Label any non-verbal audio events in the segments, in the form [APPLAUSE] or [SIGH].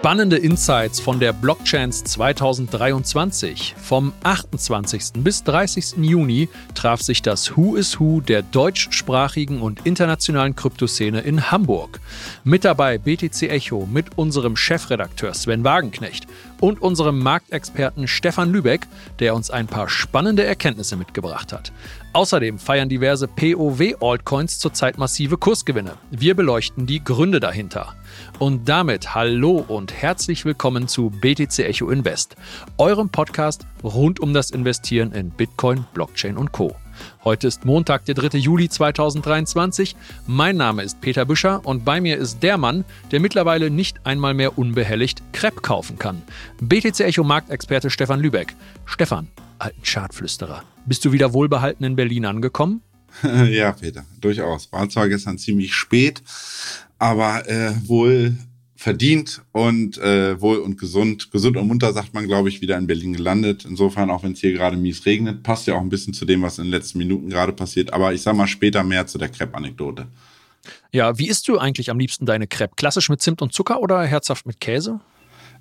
Spannende Insights von der Blockchains 2023. Vom 28. bis 30. Juni traf sich das Who is Who der deutschsprachigen und internationalen Kryptoszene in Hamburg. Mit dabei BTC Echo mit unserem Chefredakteur Sven Wagenknecht und unserem Marktexperten Stefan Lübeck, der uns ein paar spannende Erkenntnisse mitgebracht hat. Außerdem feiern diverse POW-Altcoins zurzeit massive Kursgewinne. Wir beleuchten die Gründe dahinter. Und damit hallo und herzlich willkommen zu BTC Echo Invest, eurem Podcast rund um das Investieren in Bitcoin, Blockchain und Co. Heute ist Montag, der 3. Juli 2023. Mein Name ist Peter Büscher und bei mir ist der Mann, der mittlerweile nicht einmal mehr unbehelligt Crepe kaufen kann. BTC Echo Marktexperte Stefan Lübeck. Stefan, alten Chartflüsterer, bist du wieder wohlbehalten in Berlin angekommen? [LAUGHS] ja, Peter, durchaus. War zwar gestern ziemlich spät, aber äh, wohl verdient und äh, wohl und gesund, gesund und munter, sagt man, glaube ich, wieder in Berlin gelandet. Insofern, auch wenn es hier gerade mies regnet, passt ja auch ein bisschen zu dem, was in den letzten Minuten gerade passiert. Aber ich sag mal später mehr zu der Crepe-Anekdote. Ja, wie isst du eigentlich am liebsten deine Crepe? Klassisch mit Zimt und Zucker oder herzhaft mit Käse?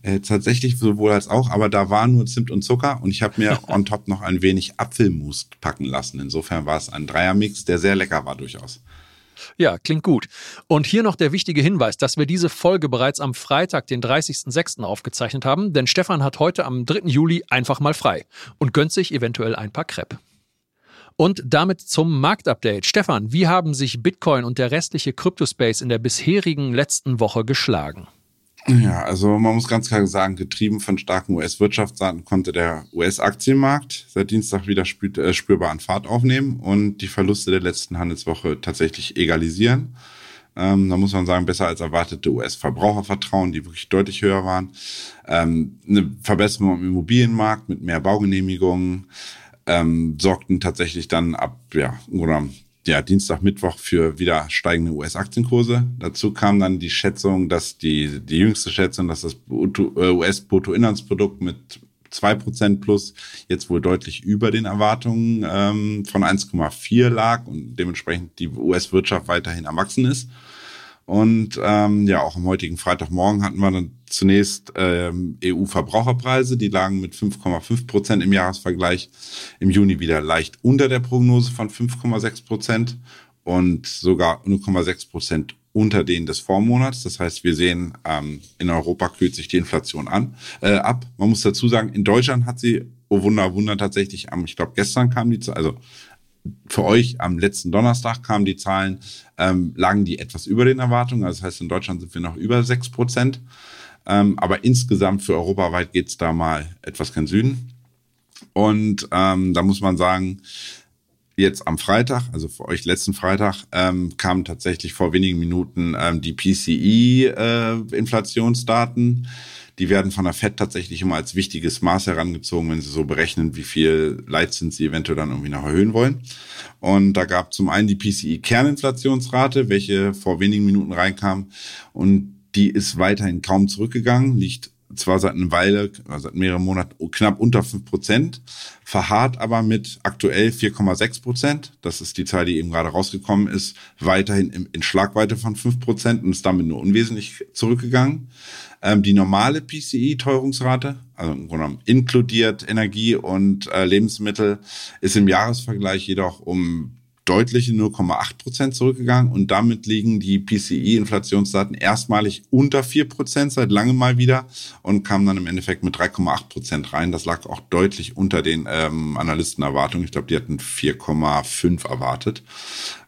Äh, tatsächlich sowohl als auch, aber da war nur Zimt und Zucker und ich habe mir [LAUGHS] on top noch ein wenig Apfelmus packen lassen. Insofern war es ein Dreiermix, der sehr lecker war durchaus. Ja, klingt gut. Und hier noch der wichtige Hinweis, dass wir diese Folge bereits am Freitag, den 30.06. aufgezeichnet haben, denn Stefan hat heute am 3. Juli einfach mal frei und gönnt sich eventuell ein paar Crepe. Und damit zum Marktupdate. Stefan, wie haben sich Bitcoin und der restliche Kryptospace in der bisherigen letzten Woche geschlagen? Ja, also man muss ganz klar sagen, getrieben von starken US-Wirtschaftsdaten konnte der US-Aktienmarkt seit Dienstag wieder äh, spürbar an Fahrt aufnehmen und die Verluste der letzten Handelswoche tatsächlich egalisieren. Ähm, da muss man sagen, besser als erwartete US-Verbrauchervertrauen, die wirklich deutlich höher waren. Ähm, eine Verbesserung im Immobilienmarkt mit mehr Baugenehmigungen ähm, sorgten tatsächlich dann ab, ja, oder ja, Dienstag, Mittwoch für wieder steigende US-Aktienkurse. Dazu kam dann die Schätzung, dass die, die jüngste Schätzung, dass das US-Bruttoinlandsprodukt mit zwei Prozent plus jetzt wohl deutlich über den Erwartungen ähm, von 1,4 lag und dementsprechend die US-Wirtschaft weiterhin erwachsen ist. Und ähm, ja, auch am heutigen Freitagmorgen hatten wir dann zunächst ähm, EU-Verbraucherpreise, die lagen mit 5,5 Prozent im Jahresvergleich im Juni wieder leicht unter der Prognose von 5,6 Prozent und sogar 0,6 Prozent unter denen des Vormonats. Das heißt, wir sehen, ähm, in Europa kühlt sich die Inflation an, äh, ab. Man muss dazu sagen, in Deutschland hat sie, oh Wunder, Wunder, tatsächlich am, ich glaube, gestern kam die, also für euch am letzten Donnerstag kamen die Zahlen, ähm, lagen die etwas über den Erwartungen. Also das heißt, in Deutschland sind wir noch über sechs Prozent. Ähm, aber insgesamt für europaweit geht es da mal etwas kein Süden. Und ähm, da muss man sagen, jetzt am Freitag, also für euch letzten Freitag, ähm, kamen tatsächlich vor wenigen Minuten ähm, die PCI-Inflationsdaten. Äh, die werden von der FED tatsächlich immer als wichtiges Maß herangezogen, wenn sie so berechnen, wie viel Leitzins sie eventuell dann irgendwie noch erhöhen wollen. Und da gab zum einen die PCI-Kerninflationsrate, welche vor wenigen Minuten reinkam und die ist weiterhin kaum zurückgegangen, liegt zwar seit einer Weile, seit mehreren Monaten knapp unter fünf Prozent, verharrt aber mit aktuell 4,6 Prozent. Das ist die Zahl, die eben gerade rausgekommen ist, weiterhin in Schlagweite von fünf Prozent und ist damit nur unwesentlich zurückgegangen. Ähm, die normale PCI-Teuerungsrate, also im Grunde genommen inkludiert Energie und äh, Lebensmittel, ist im Jahresvergleich jedoch um deutliche 0,8 Prozent zurückgegangen und damit liegen die PCI-Inflationsdaten erstmalig unter 4 Prozent seit langem mal wieder und kamen dann im Endeffekt mit 3,8 Prozent rein. Das lag auch deutlich unter den ähm, Analystenerwartungen. Ich glaube, die hatten 4,5 erwartet.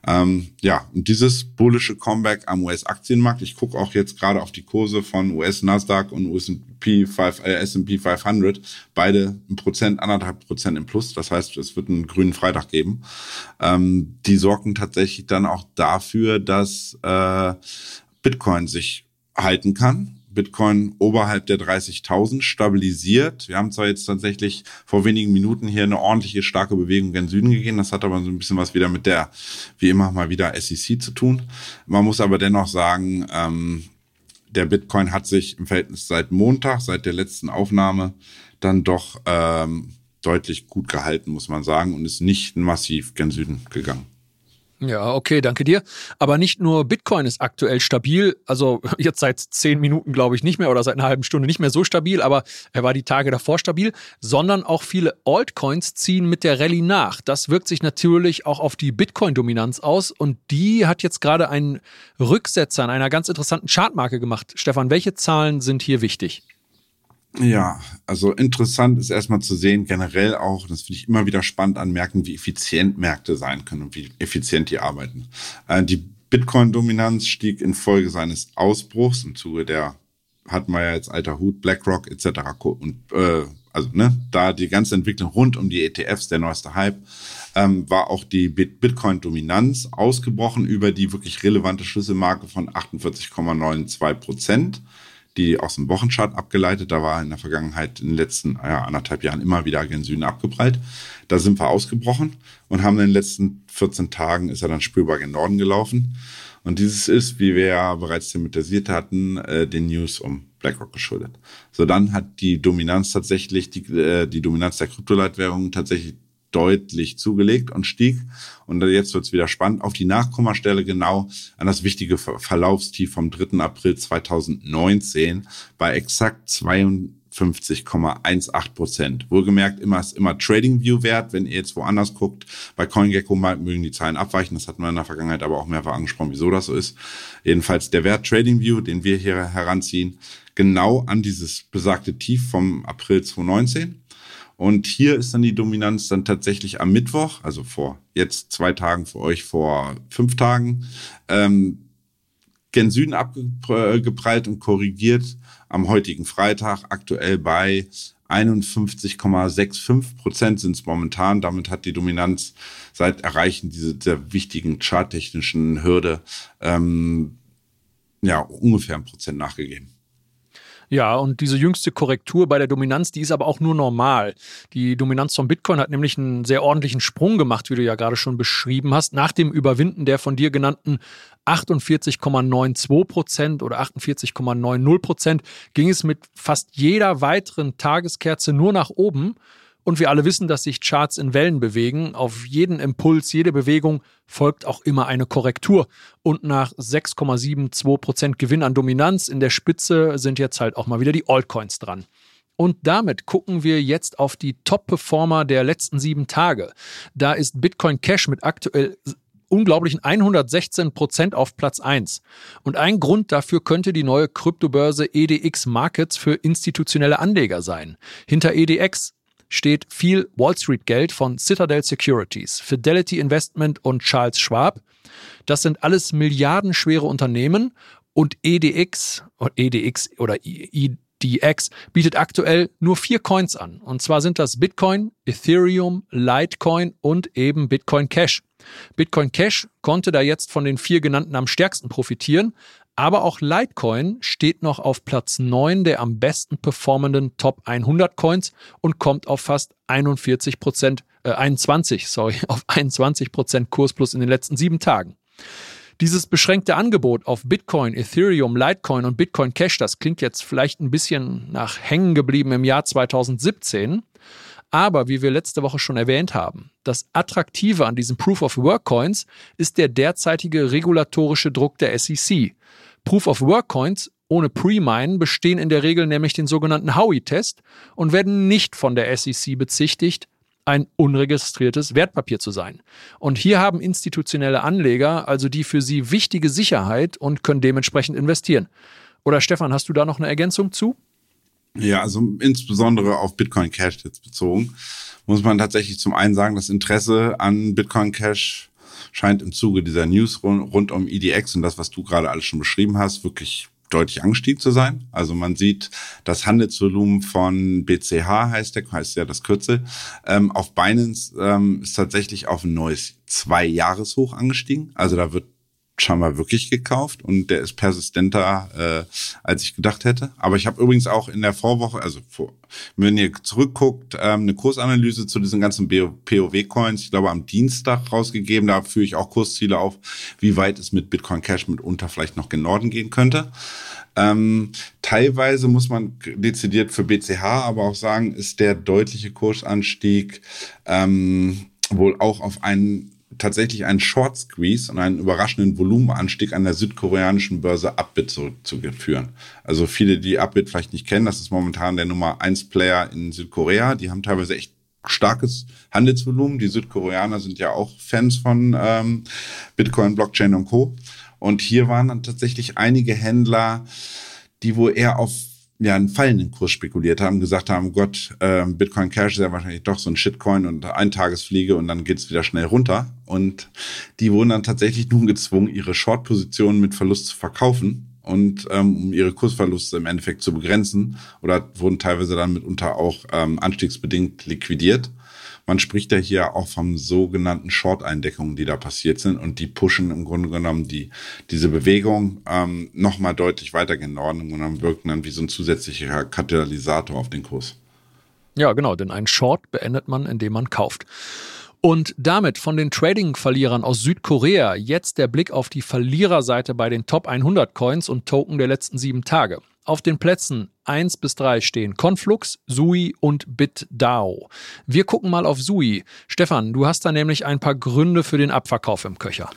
Ähm, ja, und dieses bullische Comeback am US-Aktienmarkt, ich gucke auch jetzt gerade auf die Kurse von US-Nasdaq und S&P 500, beide ein Prozent, anderthalb Prozent im Plus. Das heißt, es wird einen grünen Freitag geben. Ähm, die sorgen tatsächlich dann auch dafür, dass äh, Bitcoin sich halten kann Bitcoin oberhalb der 30.000 stabilisiert. Wir haben zwar jetzt tatsächlich vor wenigen Minuten hier eine ordentliche starke Bewegung gen Süden gegeben. Das hat aber so ein bisschen was wieder mit der, wie immer mal wieder SEC zu tun. Man muss aber dennoch sagen, ähm, der Bitcoin hat sich im Verhältnis seit Montag, seit der letzten Aufnahme, dann doch ähm, deutlich gut gehalten, muss man sagen, und ist nicht massiv gen Süden gegangen. Ja, okay, danke dir. Aber nicht nur Bitcoin ist aktuell stabil, also [LAUGHS] jetzt seit zehn Minuten glaube ich nicht mehr oder seit einer halben Stunde nicht mehr so stabil, aber er war die Tage davor stabil, sondern auch viele Altcoins ziehen mit der Rallye nach. Das wirkt sich natürlich auch auf die Bitcoin-Dominanz aus und die hat jetzt gerade einen Rücksetzer an einer ganz interessanten Chartmarke gemacht. Stefan, welche Zahlen sind hier wichtig? Ja, also interessant ist erstmal zu sehen, generell auch, das finde ich immer wieder spannend anmerken, wie effizient Märkte sein können und wie effizient die arbeiten. Äh, die Bitcoin-Dominanz stieg infolge seines Ausbruchs im Zuge der, hatten wir ja jetzt alter Hut, BlackRock etc. und äh, also ne, da die ganze Entwicklung rund um die ETFs, der neueste Hype, ähm, war auch die Bitcoin-Dominanz ausgebrochen über die wirklich relevante Schlüsselmarke von 48,92 Prozent die aus dem Wochenchart abgeleitet. Da war in der Vergangenheit in den letzten ja, anderthalb Jahren immer wieder gen Süden abgeprallt. Da sind wir ausgebrochen und haben in den letzten 14 Tagen ist er dann spürbar gen Norden gelaufen. Und dieses ist, wie wir ja bereits thematisiert hatten, äh, den News um BlackRock geschuldet. So dann hat die Dominanz tatsächlich, die, äh, die Dominanz der Kryptoleitwährungen tatsächlich deutlich zugelegt und stieg. Und jetzt wird es wieder spannend. Auf die Nachkommastelle genau an das wichtige Verlaufstief vom 3. April 2019 bei exakt 52,18 Prozent. Wohlgemerkt, immer ist immer TradingView-Wert. Wenn ihr jetzt woanders guckt, bei CoinGecko mögen die Zahlen abweichen. Das hatten wir in der Vergangenheit aber auch mehrfach angesprochen, wieso das so ist. Jedenfalls der Wert TradingView, den wir hier heranziehen, genau an dieses besagte Tief vom April 2019 und hier ist dann die Dominanz dann tatsächlich am Mittwoch, also vor jetzt zwei Tagen für euch, vor fünf Tagen, ähm, gen Süden abgeprallt und korrigiert am heutigen Freitag aktuell bei 51,65 Prozent sind es momentan. Damit hat die Dominanz seit Erreichen dieser, wichtigen charttechnischen Hürde ähm, ja ungefähr ein Prozent nachgegeben. Ja, und diese jüngste Korrektur bei der Dominanz, die ist aber auch nur normal. Die Dominanz von Bitcoin hat nämlich einen sehr ordentlichen Sprung gemacht, wie du ja gerade schon beschrieben hast, nach dem Überwinden der von dir genannten 48,92 Prozent oder 48,90 Prozent ging es mit fast jeder weiteren Tageskerze nur nach oben. Und wir alle wissen, dass sich Charts in Wellen bewegen. Auf jeden Impuls, jede Bewegung folgt auch immer eine Korrektur. Und nach 6,72 Prozent Gewinn an Dominanz in der Spitze sind jetzt halt auch mal wieder die Altcoins dran. Und damit gucken wir jetzt auf die Top-Performer der letzten sieben Tage. Da ist Bitcoin Cash mit aktuell unglaublichen 116 Prozent auf Platz 1. Und ein Grund dafür könnte die neue Kryptobörse EDX Markets für institutionelle Anleger sein. Hinter EDX steht viel Wall Street Geld von Citadel Securities, Fidelity Investment und Charles Schwab. Das sind alles milliardenschwere Unternehmen und EDX, EDX oder EDX bietet aktuell nur vier Coins an. Und zwar sind das Bitcoin, Ethereum, Litecoin und eben Bitcoin Cash. Bitcoin Cash konnte da jetzt von den vier genannten am stärksten profitieren, aber auch Litecoin steht noch auf Platz 9 der am besten performenden Top 100 Coins und kommt auf fast 41 Prozent, äh, 21, sorry, [LAUGHS] auf 21 Prozent Kursplus in den letzten sieben Tagen. Dieses beschränkte Angebot auf Bitcoin, Ethereum, Litecoin und Bitcoin Cash, das klingt jetzt vielleicht ein bisschen nach hängen geblieben im Jahr 2017. Aber wie wir letzte Woche schon erwähnt haben, das Attraktive an diesen Proof of Work Coins ist der derzeitige regulatorische Druck der SEC. Proof of Work Coins ohne Pre-Mine bestehen in der Regel nämlich den sogenannten Howey-Test und werden nicht von der SEC bezichtigt, ein unregistriertes Wertpapier zu sein. Und hier haben institutionelle Anleger also die für sie wichtige Sicherheit und können dementsprechend investieren. Oder Stefan, hast du da noch eine Ergänzung zu? Ja, also insbesondere auf Bitcoin Cash jetzt bezogen, muss man tatsächlich zum einen sagen, das Interesse an Bitcoin Cash scheint im Zuge dieser News rund, um EDX und das, was du gerade alles schon beschrieben hast, wirklich deutlich angestiegen zu sein. Also man sieht, das Handelsvolumen von BCH heißt der, heißt ja das Kürzel, ähm, auf Binance ähm, ist tatsächlich auf ein neues Zwei-Jahres-Hoch angestiegen. Also da wird scheinbar wirklich gekauft und der ist persistenter, äh, als ich gedacht hätte. Aber ich habe übrigens auch in der Vorwoche, also vor, wenn ihr zurückguckt, ähm, eine Kursanalyse zu diesen ganzen POW-Coins, ich glaube am Dienstag rausgegeben. Da führe ich auch Kursziele auf, wie weit es mit Bitcoin Cash mitunter vielleicht noch gen Norden gehen könnte. Ähm, teilweise muss man dezidiert für BCH aber auch sagen, ist der deutliche Kursanstieg ähm, wohl auch auf einen tatsächlich einen Short Squeeze und einen überraschenden Volumenanstieg an der südkoreanischen Börse Upbit zurückzuführen. Also viele, die Upbit vielleicht nicht kennen, das ist momentan der Nummer 1 Player in Südkorea. Die haben teilweise echt starkes Handelsvolumen. Die Südkoreaner sind ja auch Fans von ähm, Bitcoin, Blockchain und Co. Und hier waren dann tatsächlich einige Händler, die wohl eher auf ja, einen fallenden Kurs spekuliert haben, gesagt haben, Gott, äh, Bitcoin Cash ist ja wahrscheinlich doch so ein Shitcoin und Eintagesfliege und dann geht's wieder schnell runter. Und die wurden dann tatsächlich [LAUGHS] nun gezwungen, ihre Short-Positionen mit Verlust zu verkaufen und ähm, um ihre Kursverluste im Endeffekt zu begrenzen oder wurden teilweise dann mitunter auch ähm, anstiegsbedingt liquidiert. Man spricht ja hier auch vom sogenannten Short-Eindeckungen, die da passiert sind und die pushen im Grunde genommen die, diese Bewegung ähm, nochmal deutlich weiter gen Norden und dann wirken dann wie so ein zusätzlicher Katalysator auf den Kurs. Ja, genau, denn ein Short beendet man, indem man kauft. Und damit von den Trading-Verlierern aus Südkorea jetzt der Blick auf die Verliererseite bei den Top 100 Coins und Token der letzten sieben Tage. Auf den Plätzen 1 bis 3 stehen Conflux, Sui und BitDAO. Wir gucken mal auf Sui. Stefan, du hast da nämlich ein paar Gründe für den Abverkauf im Köcher.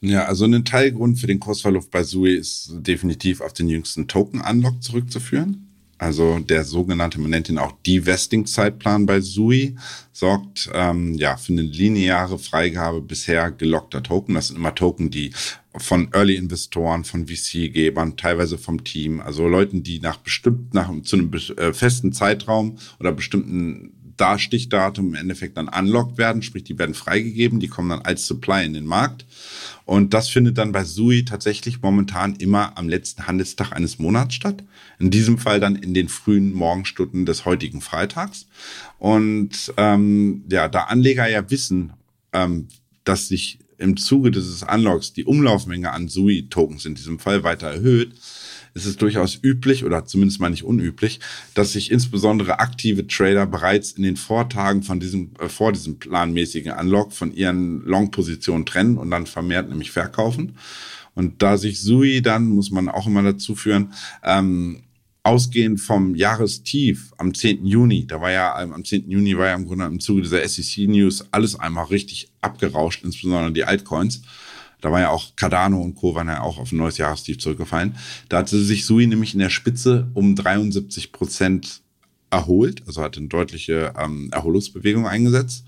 Ja, also ein Teilgrund für den Kursverlust bei Sui ist definitiv auf den jüngsten Token-Unlock zurückzuführen. Also der sogenannte, man nennt ihn auch Divesting-Zeitplan bei SUI, sorgt ähm, ja für eine lineare Freigabe bisher gelockter Token. Das sind immer Token, die von Early-Investoren, von VC-Gebern, teilweise vom Team, also Leuten, die nach bestimmt, nach zu einem äh, festen Zeitraum oder bestimmten da Stichdatum im Endeffekt dann unlocked werden, sprich die werden freigegeben, die kommen dann als Supply in den Markt. Und das findet dann bei Sui tatsächlich momentan immer am letzten Handelstag eines Monats statt. In diesem Fall dann in den frühen Morgenstunden des heutigen Freitags. Und ähm, ja, da Anleger ja wissen, ähm, dass sich im Zuge dieses Unlocks die Umlaufmenge an Sui-Tokens in diesem Fall weiter erhöht, ist es durchaus üblich oder zumindest mal nicht unüblich, dass sich insbesondere aktive Trader bereits in den Vortagen von diesem, äh, vor diesem planmäßigen Unlock von ihren Long-Positionen trennen und dann vermehrt nämlich verkaufen. Und da sich Sui dann, muss man auch immer dazu führen, ähm, ausgehend vom Jahrestief am 10. Juni, da war ja am 10. Juni war ja im Grunde im Zuge dieser SEC News alles einmal richtig abgerauscht, insbesondere die Altcoins. Da war ja auch Cardano und Co. waren ja auch auf ein neues Jahrestief zurückgefallen. Da hatte sich Sui nämlich in der Spitze um 73 Prozent erholt, also hatte eine deutliche ähm, Erholungsbewegung eingesetzt.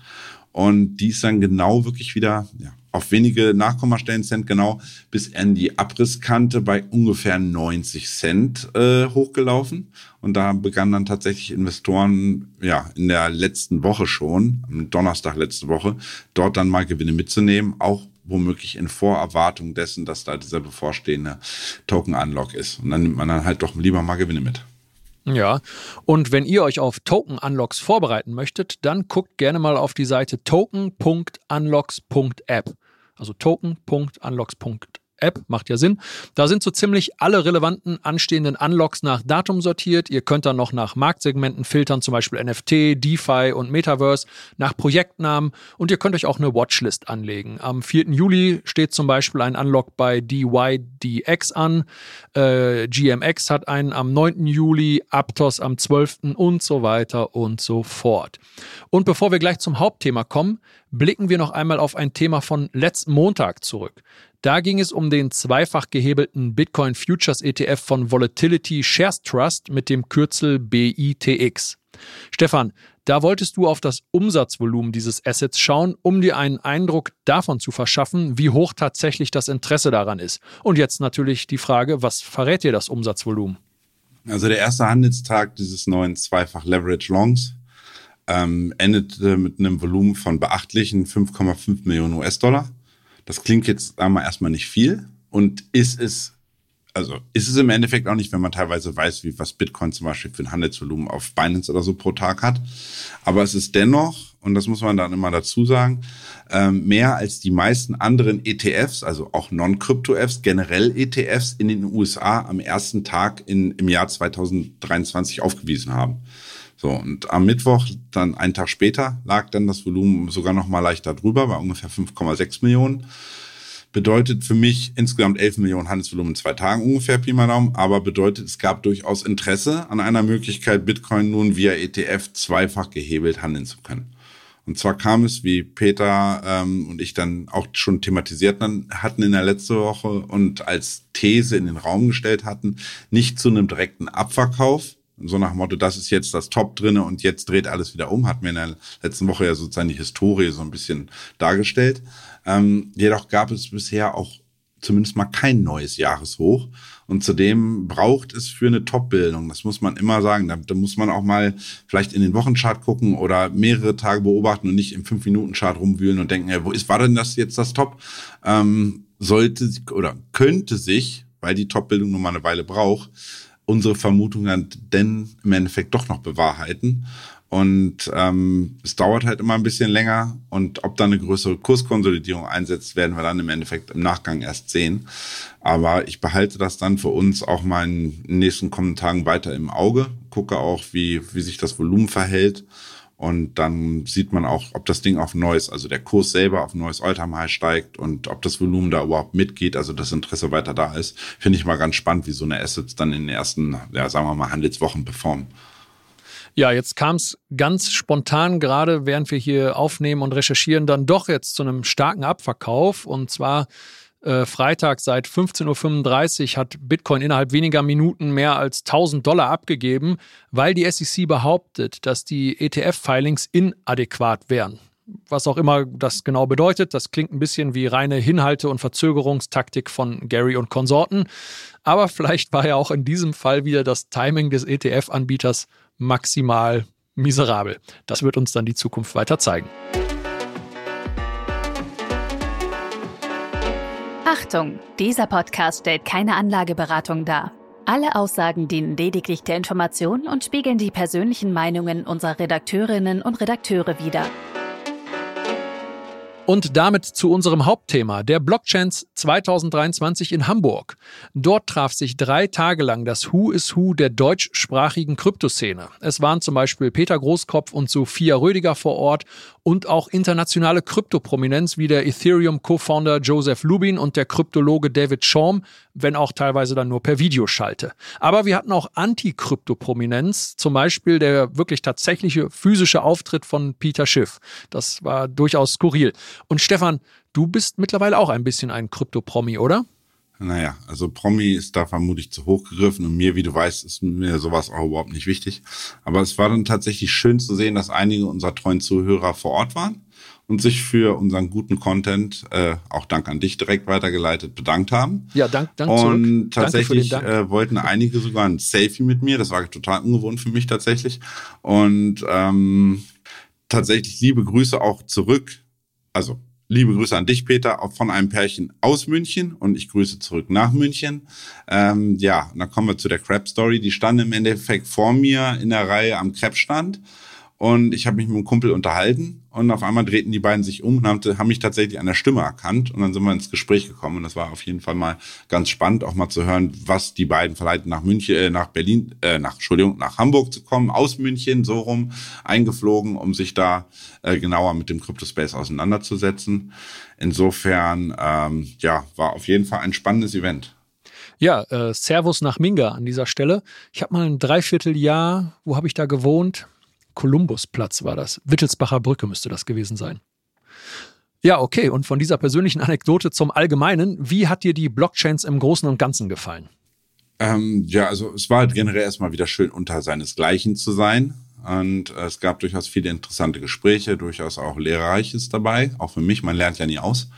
Und die ist dann genau wirklich wieder ja, auf wenige Nachkommastellen Cent genau bis an die Abrisskante bei ungefähr 90 Cent äh, hochgelaufen. Und da begannen dann tatsächlich Investoren ja in der letzten Woche schon, am Donnerstag letzte Woche, dort dann mal Gewinne mitzunehmen, auch womöglich in Vorerwartung dessen, dass da dieser bevorstehende Token-Unlock ist. Und dann nimmt man dann halt doch lieber mal Gewinne mit. Ja, und wenn ihr euch auf Token-Unlocks vorbereiten möchtet, dann guckt gerne mal auf die Seite token.unlocks.app. Also token.unlocks.app App, macht ja Sinn. Da sind so ziemlich alle relevanten anstehenden Unlocks nach Datum sortiert. Ihr könnt dann noch nach Marktsegmenten filtern, zum Beispiel NFT, DeFi und Metaverse, nach Projektnamen und ihr könnt euch auch eine Watchlist anlegen. Am 4. Juli steht zum Beispiel ein Unlock bei DYDX an. Äh, GMX hat einen am 9. Juli, Aptos am 12. und so weiter und so fort. Und bevor wir gleich zum Hauptthema kommen, blicken wir noch einmal auf ein Thema von letzten Montag zurück. Da ging es um den zweifach gehebelten Bitcoin Futures ETF von Volatility Shares Trust mit dem Kürzel BITX. Stefan, da wolltest du auf das Umsatzvolumen dieses Assets schauen, um dir einen Eindruck davon zu verschaffen, wie hoch tatsächlich das Interesse daran ist. Und jetzt natürlich die Frage, was verrät dir das Umsatzvolumen? Also der erste Handelstag dieses neuen Zweifach Leverage Longs ähm, endete mit einem Volumen von beachtlichen 5,5 Millionen US-Dollar. Das klingt jetzt einmal erstmal nicht viel und ist es, also ist es im Endeffekt auch nicht, wenn man teilweise weiß, wie was Bitcoin zum Beispiel für ein Handelsvolumen auf Binance oder so pro Tag hat. Aber es ist dennoch, und das muss man dann immer dazu sagen, ähm, mehr als die meisten anderen ETFs, also auch Non-Crypto-Fs, generell ETFs in den USA am ersten Tag in, im Jahr 2023 aufgewiesen haben. So, und am Mittwoch, dann einen Tag später, lag dann das Volumen sogar noch mal leichter drüber, bei ungefähr 5,6 Millionen. Bedeutet für mich insgesamt 11 Millionen Handelsvolumen in zwei Tagen ungefähr, Pi mal Daumen, aber bedeutet, es gab durchaus Interesse an einer Möglichkeit, Bitcoin nun via ETF zweifach gehebelt handeln zu können. Und zwar kam es, wie Peter ähm, und ich dann auch schon thematisiert hatten in der letzten Woche und als These in den Raum gestellt hatten, nicht zu einem direkten Abverkauf, so nach dem Motto, das ist jetzt das Top drinne und jetzt dreht alles wieder um, hat mir in der letzten Woche ja sozusagen die Historie so ein bisschen dargestellt. Ähm, jedoch gab es bisher auch zumindest mal kein neues Jahreshoch. Und zudem braucht es für eine Top-Bildung, das muss man immer sagen, da, da, muss man auch mal vielleicht in den Wochenchart gucken oder mehrere Tage beobachten und nicht im 5-Minuten-Chart rumwühlen und denken, ja, wo ist, war denn das jetzt das Top? Ähm, sollte oder könnte sich, weil die Top-Bildung nur mal eine Weile braucht, unsere Vermutungen denn im Endeffekt doch noch bewahrheiten. Und ähm, es dauert halt immer ein bisschen länger. Und ob da eine größere Kurskonsolidierung einsetzt, werden wir dann im Endeffekt im Nachgang erst sehen. Aber ich behalte das dann für uns auch mal in den nächsten kommenden Tagen weiter im Auge. Gucke auch, wie, wie sich das Volumen verhält. Und dann sieht man auch, ob das Ding auf neues, also der Kurs selber auf neues Alltime High steigt und ob das Volumen da überhaupt mitgeht, also das Interesse weiter da ist. Finde ich mal ganz spannend, wie so eine Assets dann in den ersten, ja, sagen wir mal, Handelswochen performen. Ja, jetzt kam es ganz spontan, gerade während wir hier aufnehmen und recherchieren, dann doch jetzt zu einem starken Abverkauf. Und zwar äh, Freitag seit 15.35 Uhr hat Bitcoin innerhalb weniger Minuten mehr als 1000 Dollar abgegeben, weil die SEC behauptet, dass die ETF-Filings inadäquat wären. Was auch immer das genau bedeutet, das klingt ein bisschen wie reine Hinhalte- und Verzögerungstaktik von Gary und Konsorten. Aber vielleicht war ja auch in diesem Fall wieder das Timing des ETF-Anbieters maximal miserabel. Das wird uns dann die Zukunft weiter zeigen. Achtung, dieser Podcast stellt keine Anlageberatung dar. Alle Aussagen dienen lediglich der Information und spiegeln die persönlichen Meinungen unserer Redakteurinnen und Redakteure wider. Und damit zu unserem Hauptthema, der Blockchains 2023 in Hamburg. Dort traf sich drei Tage lang das Who is Who der deutschsprachigen Kryptoszene. Es waren zum Beispiel Peter Großkopf und Sophia Rödiger vor Ort und auch internationale Kryptoprominenz wie der Ethereum-Co-Founder Joseph Lubin und der Kryptologe David Schaum, wenn auch teilweise dann nur per Videoschalte. Aber wir hatten auch Anti-Krypto-Prominenz, zum Beispiel der wirklich tatsächliche physische Auftritt von Peter Schiff. Das war durchaus skurril. Und Stefan, du bist mittlerweile auch ein bisschen ein Krypto-Promi, oder? Naja, also Promi ist da vermutlich zu hoch gegriffen und mir, wie du weißt, ist mir sowas auch überhaupt nicht wichtig. Aber es war dann tatsächlich schön zu sehen, dass einige unserer treuen Zuhörer vor Ort waren und sich für unseren guten Content, äh, auch Dank an dich direkt weitergeleitet, bedankt haben. Ja, dank, dank Und zurück. tatsächlich äh, wollten einige sogar ein Selfie mit mir. Das war total ungewohnt für mich tatsächlich. Und ähm, tatsächlich liebe Grüße auch zurück. Also Liebe Grüße an dich, Peter, auch von einem Pärchen aus München und ich grüße zurück nach München. Ähm, ja, und dann kommen wir zu der Crab Story. Die stand im Endeffekt vor mir in der Reihe am Crepe-Stand und ich habe mich mit einem Kumpel unterhalten und auf einmal drehten die beiden sich um und haben, haben mich tatsächlich an der Stimme erkannt. Und dann sind wir ins Gespräch gekommen. Und das war auf jeden Fall mal ganz spannend, auch mal zu hören, was die beiden verleiten, nach München, äh, nach Berlin, äh, nach, Entschuldigung, nach Hamburg zu kommen, aus München, so rum, eingeflogen, um sich da äh, genauer mit dem Cryptospace auseinanderzusetzen. Insofern, ähm, ja, war auf jeden Fall ein spannendes Event. Ja, äh, Servus nach Minga an dieser Stelle. Ich habe mal ein Dreivierteljahr, wo habe ich da gewohnt? Kolumbusplatz war das. Wittelsbacher Brücke müsste das gewesen sein. Ja, okay. Und von dieser persönlichen Anekdote zum Allgemeinen. Wie hat dir die Blockchains im Großen und Ganzen gefallen? Ähm, ja, also es war halt generell erstmal wieder schön, unter seinesgleichen zu sein. Und äh, es gab durchaus viele interessante Gespräche, durchaus auch Lehrreiches dabei, auch für mich. Man lernt ja nie aus.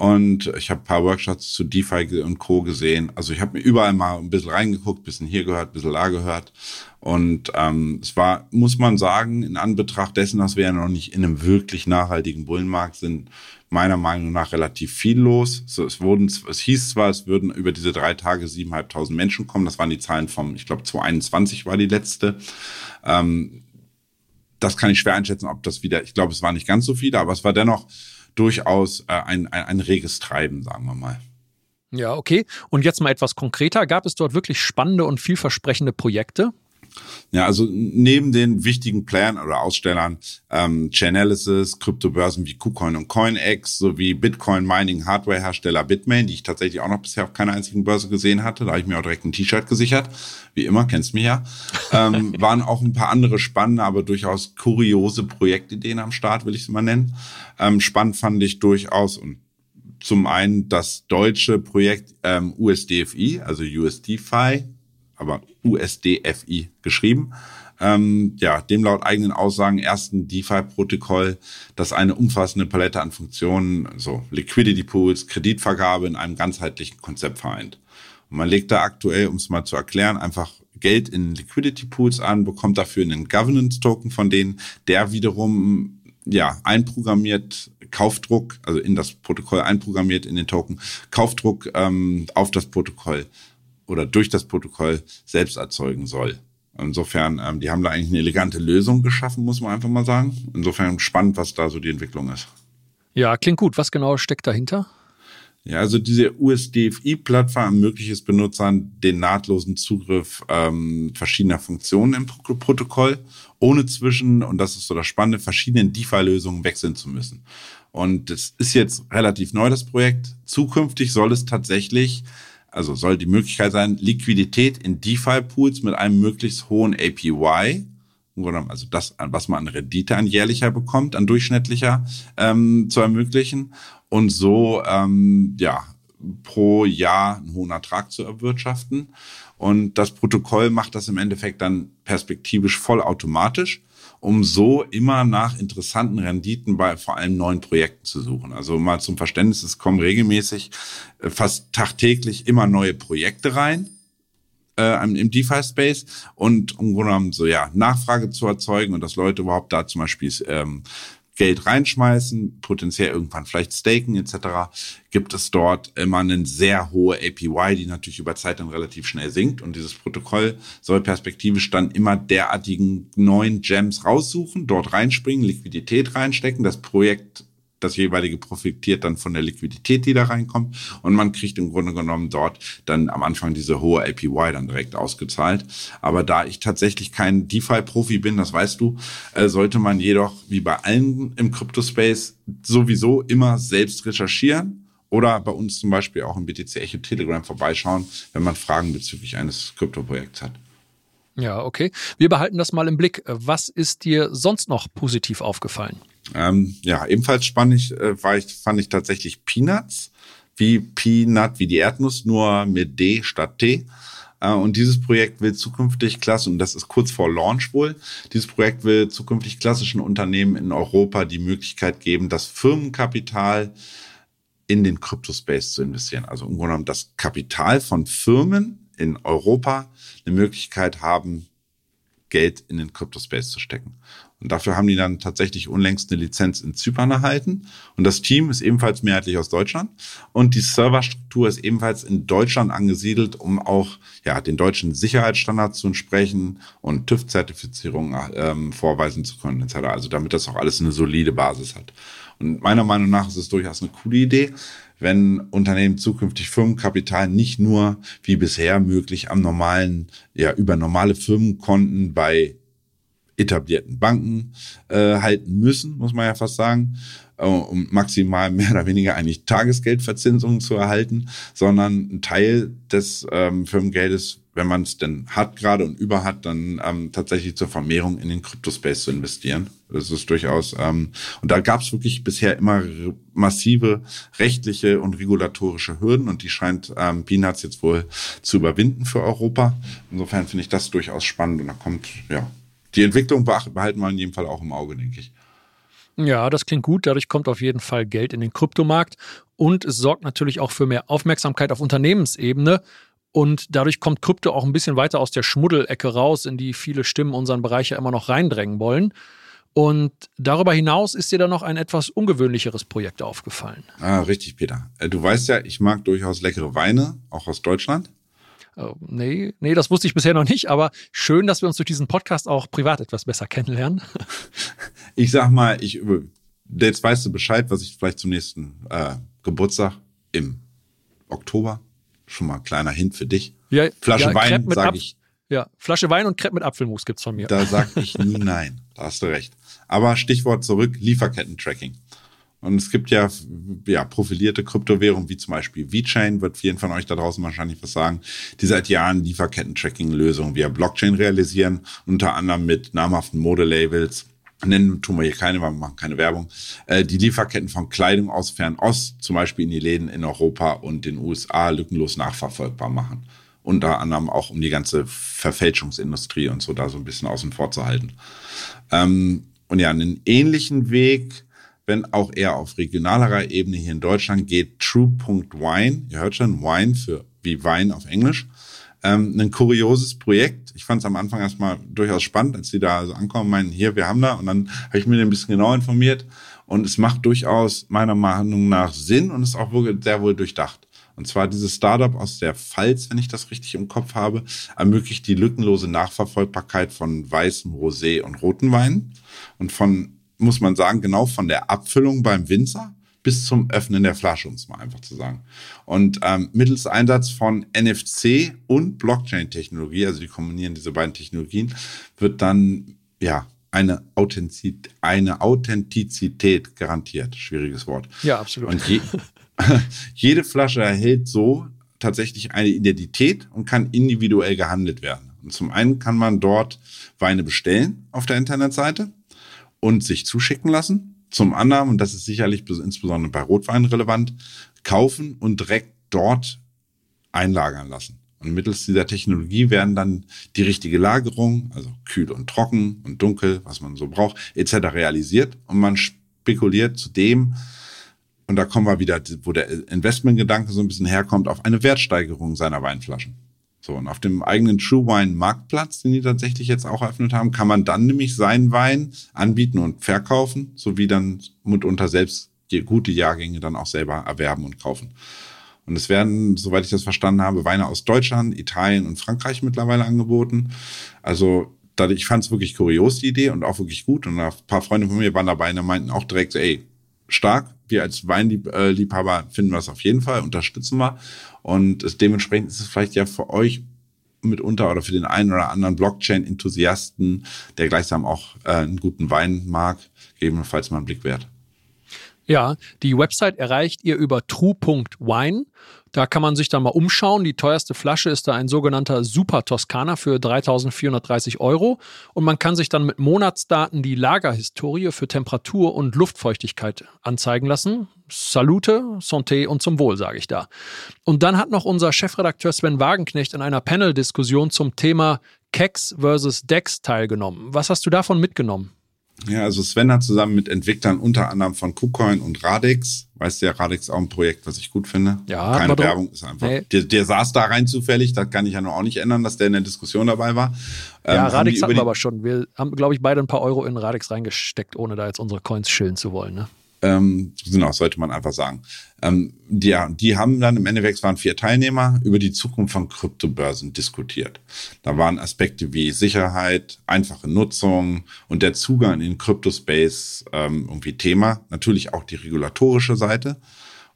Und ich habe paar Workshops zu DeFi und Co. gesehen. Also ich habe mir überall mal ein bisschen reingeguckt, bisschen hier gehört, ein bisschen da gehört. Und ähm, es war, muss man sagen, in Anbetracht dessen, dass wir ja noch nicht in einem wirklich nachhaltigen Bullenmarkt sind, meiner Meinung nach relativ viel los. So, es wurden, es hieß zwar, es würden über diese drei Tage siebeneinhalbtausend Menschen kommen. Das waren die Zahlen vom, ich glaube, 2021 war die letzte. Ähm, das kann ich schwer einschätzen, ob das wieder, ich glaube, es war nicht ganz so viele, aber es war dennoch durchaus äh, ein, ein, ein reges Treiben, sagen wir mal. Ja, okay. Und jetzt mal etwas konkreter. Gab es dort wirklich spannende und vielversprechende Projekte? Ja, also neben den wichtigen Playern oder Ausstellern ähm, Chainalysis, Kryptobörsen wie KuCoin und CoinEx sowie Bitcoin Mining Hardware Hersteller Bitmain, die ich tatsächlich auch noch bisher auf keiner einzigen Börse gesehen hatte, da habe ich mir auch direkt ein T-Shirt gesichert, wie immer, kennst mich ja, ähm, [LAUGHS] waren auch ein paar andere spannende, aber durchaus kuriose Projektideen am Start, will ich es mal nennen. Ähm, spannend fand ich durchaus und zum einen das deutsche Projekt ähm, USDFI, also USDFi, aber USDFI geschrieben. Ähm, ja, dem laut eigenen Aussagen ersten DeFi-Protokoll, das eine umfassende Palette an Funktionen, so Liquidity Pools, Kreditvergabe in einem ganzheitlichen Konzept vereint. Und man legt da aktuell, um es mal zu erklären, einfach Geld in Liquidity Pools an, bekommt dafür einen Governance Token von denen, der wiederum ja einprogrammiert Kaufdruck, also in das Protokoll einprogrammiert in den Token, Kaufdruck ähm, auf das Protokoll oder durch das Protokoll selbst erzeugen soll. Insofern, ähm, die haben da eigentlich eine elegante Lösung geschaffen, muss man einfach mal sagen. Insofern spannend, was da so die Entwicklung ist. Ja, klingt gut. Was genau steckt dahinter? Ja, also diese USDFI-Plattform ermöglicht es Benutzern den nahtlosen Zugriff ähm, verschiedener Funktionen im Protokoll, ohne zwischen, und das ist so das Spannende, verschiedenen DeFi-Lösungen wechseln zu müssen. Und das ist jetzt relativ neu, das Projekt. Zukünftig soll es tatsächlich also soll die Möglichkeit sein, Liquidität in DeFi-Pools mit einem möglichst hohen APY, also das, was man an Rendite an jährlicher bekommt, an durchschnittlicher, ähm, zu ermöglichen und so ähm, ja pro Jahr einen hohen Ertrag zu erwirtschaften. Und das Protokoll macht das im Endeffekt dann perspektivisch vollautomatisch um so immer nach interessanten Renditen bei vor allem neuen Projekten zu suchen. Also mal zum Verständnis, es kommen regelmäßig äh, fast tagtäglich immer neue Projekte rein äh, im DeFi-Space und um genommen so ja Nachfrage zu erzeugen und dass Leute überhaupt da zum Beispiel ähm, Geld reinschmeißen, potenziell irgendwann vielleicht staken etc., gibt es dort immer eine sehr hohe APY, die natürlich über Zeit dann relativ schnell sinkt. Und dieses Protokoll soll perspektivisch dann immer derartigen neuen Gems raussuchen, dort reinspringen, Liquidität reinstecken, das Projekt das jeweilige profitiert dann von der Liquidität, die da reinkommt. Und man kriegt im Grunde genommen dort dann am Anfang diese hohe APY dann direkt ausgezahlt. Aber da ich tatsächlich kein DeFi-Profi bin, das weißt du, äh, sollte man jedoch wie bei allen im Crypto-Space sowieso immer selbst recherchieren oder bei uns zum Beispiel auch im BTC Echo Telegram vorbeischauen, wenn man Fragen bezüglich eines Krypto-Projekts hat. Ja, okay. Wir behalten das mal im Blick. Was ist dir sonst noch positiv aufgefallen? Ähm, ja, ebenfalls spannend äh, war ich, fand ich tatsächlich Peanuts, wie Peanut, wie die Erdnuss, nur mit D statt T. Äh, und dieses Projekt will zukünftig klasse, und das ist kurz vor Launch wohl, dieses Projekt will zukünftig klassischen Unternehmen in Europa die Möglichkeit geben, das Firmenkapital in den Kryptospace zu investieren. Also im Grunde genommen das Kapital von Firmen in Europa eine Möglichkeit haben, Geld in den Kryptospace zu stecken. Und dafür haben die dann tatsächlich unlängst eine Lizenz in Zypern erhalten. Und das Team ist ebenfalls mehrheitlich aus Deutschland. Und die Serverstruktur ist ebenfalls in Deutschland angesiedelt, um auch ja, den deutschen Sicherheitsstandards zu entsprechen und TÜV-Zertifizierung ähm, vorweisen zu können, etc. Also damit das auch alles eine solide Basis hat. Und meiner Meinung nach ist es durchaus eine coole Idee, wenn Unternehmen zukünftig Firmenkapital nicht nur wie bisher möglich am normalen, ja, über normale Firmenkonten bei etablierten Banken äh, halten müssen, muss man ja fast sagen, äh, um maximal [LAUGHS] mehr oder weniger eigentlich Tagesgeldverzinsungen zu erhalten, sondern ein Teil des ähm, Firmengeldes, wenn man es denn hat gerade und über hat, dann ähm, tatsächlich zur Vermehrung in den Kryptospace zu investieren. Das ist durchaus, ähm, und da gab es wirklich bisher immer massive rechtliche und regulatorische Hürden und die scheint ähm, Peanuts jetzt wohl zu überwinden für Europa. Insofern finde ich das durchaus spannend und da kommt, ja, die Entwicklung behalten wir in jedem Fall auch im Auge, denke ich. Ja, das klingt gut. Dadurch kommt auf jeden Fall Geld in den Kryptomarkt und es sorgt natürlich auch für mehr Aufmerksamkeit auf Unternehmensebene. Und dadurch kommt Krypto auch ein bisschen weiter aus der Schmuddelecke raus, in die viele Stimmen unseren Bereich ja immer noch reindrängen wollen. Und darüber hinaus ist dir dann noch ein etwas ungewöhnlicheres Projekt aufgefallen. Ah, richtig, Peter. Äh, du weißt ja, ich mag durchaus leckere Weine, auch aus Deutschland. Oh, nee, nee, das wusste ich bisher noch nicht, aber schön, dass wir uns durch diesen Podcast auch privat etwas besser kennenlernen. [LAUGHS] Ich sag mal, ich jetzt weißt du Bescheid, was ich vielleicht zum nächsten äh, Geburtstag im Oktober schon mal kleiner Hint für dich. Ja, Flasche ja, Wein, sage ich. Ja, Flasche Wein und Crepe mit Apfelmus gibt's von mir. Da sag ich nie nein. Da hast du recht. Aber Stichwort zurück, Lieferketten-Tracking. Und es gibt ja, ja profilierte Kryptowährungen, wie zum Beispiel VeChain, wird vielen von euch da draußen wahrscheinlich was sagen, die seit Jahren Lieferketten-Tracking-Lösungen via Blockchain realisieren, unter anderem mit namhaften Modelabels, nennen tun wir hier keine, weil wir machen keine Werbung, äh, die Lieferketten von Kleidung aus Fernost, zum Beispiel in die Läden in Europa und den USA, lückenlos nachverfolgbar machen. Unter anderem auch um die ganze Verfälschungsindustrie und so da so ein bisschen außen vor zu halten. Ähm, und ja, einen ähnlichen Weg, wenn auch eher auf regionalerer Ebene hier in Deutschland, geht True.wine. Ihr hört schon, Wine für wie Wein auf Englisch. Ähm, ein kurioses Projekt. Ich fand es am Anfang erstmal durchaus spannend, als die da also ankommen, meinen, hier, wir haben da. Und dann habe ich mir ein bisschen genau informiert. Und es macht durchaus meiner Meinung nach Sinn und ist auch sehr wohl durchdacht. Und zwar dieses Startup aus der Pfalz, wenn ich das richtig im Kopf habe, ermöglicht die lückenlose Nachverfolgbarkeit von weißem Rosé und roten Weinen und von, muss man sagen, genau von der Abfüllung beim Winzer bis zum Öffnen der Flasche, um es mal einfach zu sagen. Und ähm, mittels Einsatz von NFC und Blockchain-Technologie, also die kombinieren diese beiden Technologien, wird dann ja eine, Authentizität, eine Authentizität garantiert. Schwieriges Wort. Ja, absolut. Und je, [LAUGHS] jede Flasche erhält so tatsächlich eine Identität und kann individuell gehandelt werden. Und zum einen kann man dort Weine bestellen auf der Internetseite und sich zuschicken lassen. Zum anderen, und das ist sicherlich insbesondere bei Rotwein relevant, kaufen und direkt dort einlagern lassen. Und mittels dieser Technologie werden dann die richtige Lagerung, also kühl und trocken und dunkel, was man so braucht, etc. realisiert. Und man spekuliert zu dem, und da kommen wir wieder, wo der Investmentgedanke so ein bisschen herkommt, auf eine Wertsteigerung seiner Weinflaschen. So, und auf dem eigenen True Wine Marktplatz, den die tatsächlich jetzt auch eröffnet haben, kann man dann nämlich seinen Wein anbieten und verkaufen, sowie dann mitunter selbst gute Jahrgänge dann auch selber erwerben und kaufen. Und es werden, soweit ich das verstanden habe, Weine aus Deutschland, Italien und Frankreich mittlerweile angeboten. Also ich fand es wirklich kurios, die Idee, und auch wirklich gut. Und ein paar Freunde von mir waren dabei und meinten auch direkt ey, stark. Wir als Weinliebhaber finden wir es auf jeden Fall, unterstützen wir. Und dementsprechend ist es vielleicht ja für euch mitunter oder für den einen oder anderen Blockchain-Enthusiasten, der gleichsam auch äh, einen guten Wein mag, gegebenenfalls mal einen Blick wert. Ja, die Website erreicht ihr über true.wine. Da kann man sich dann mal umschauen. Die teuerste Flasche ist da ein sogenannter Super Toskana für 3430 Euro. Und man kann sich dann mit Monatsdaten die Lagerhistorie für Temperatur und Luftfeuchtigkeit anzeigen lassen. Salute, Santé und zum Wohl, sage ich da. Und dann hat noch unser Chefredakteur Sven Wagenknecht in einer Panel-Diskussion zum Thema Kex versus Dex teilgenommen. Was hast du davon mitgenommen? Ja, also Sven hat zusammen mit Entwicklern unter anderem von KuCoin und Radix, weißt du ja, Radix auch ein Projekt, was ich gut finde. Ja, keine Werbung, ist einfach. Nee. Der, der saß da rein zufällig, das kann ich ja nur auch nicht ändern, dass der in der Diskussion dabei war. Ja, ähm, Radix hatten wir aber schon. Wir haben, glaube ich, beide ein paar Euro in Radix reingesteckt, ohne da jetzt unsere Coins schillen zu wollen. Ne? Ähm, genau, sollte man einfach sagen. Ähm, die, die haben dann im Endeffekt, waren vier Teilnehmer, über die Zukunft von Kryptobörsen diskutiert. Da waren Aspekte wie Sicherheit, einfache Nutzung und der Zugang in den Kryptospace ähm, irgendwie Thema. Natürlich auch die regulatorische Seite.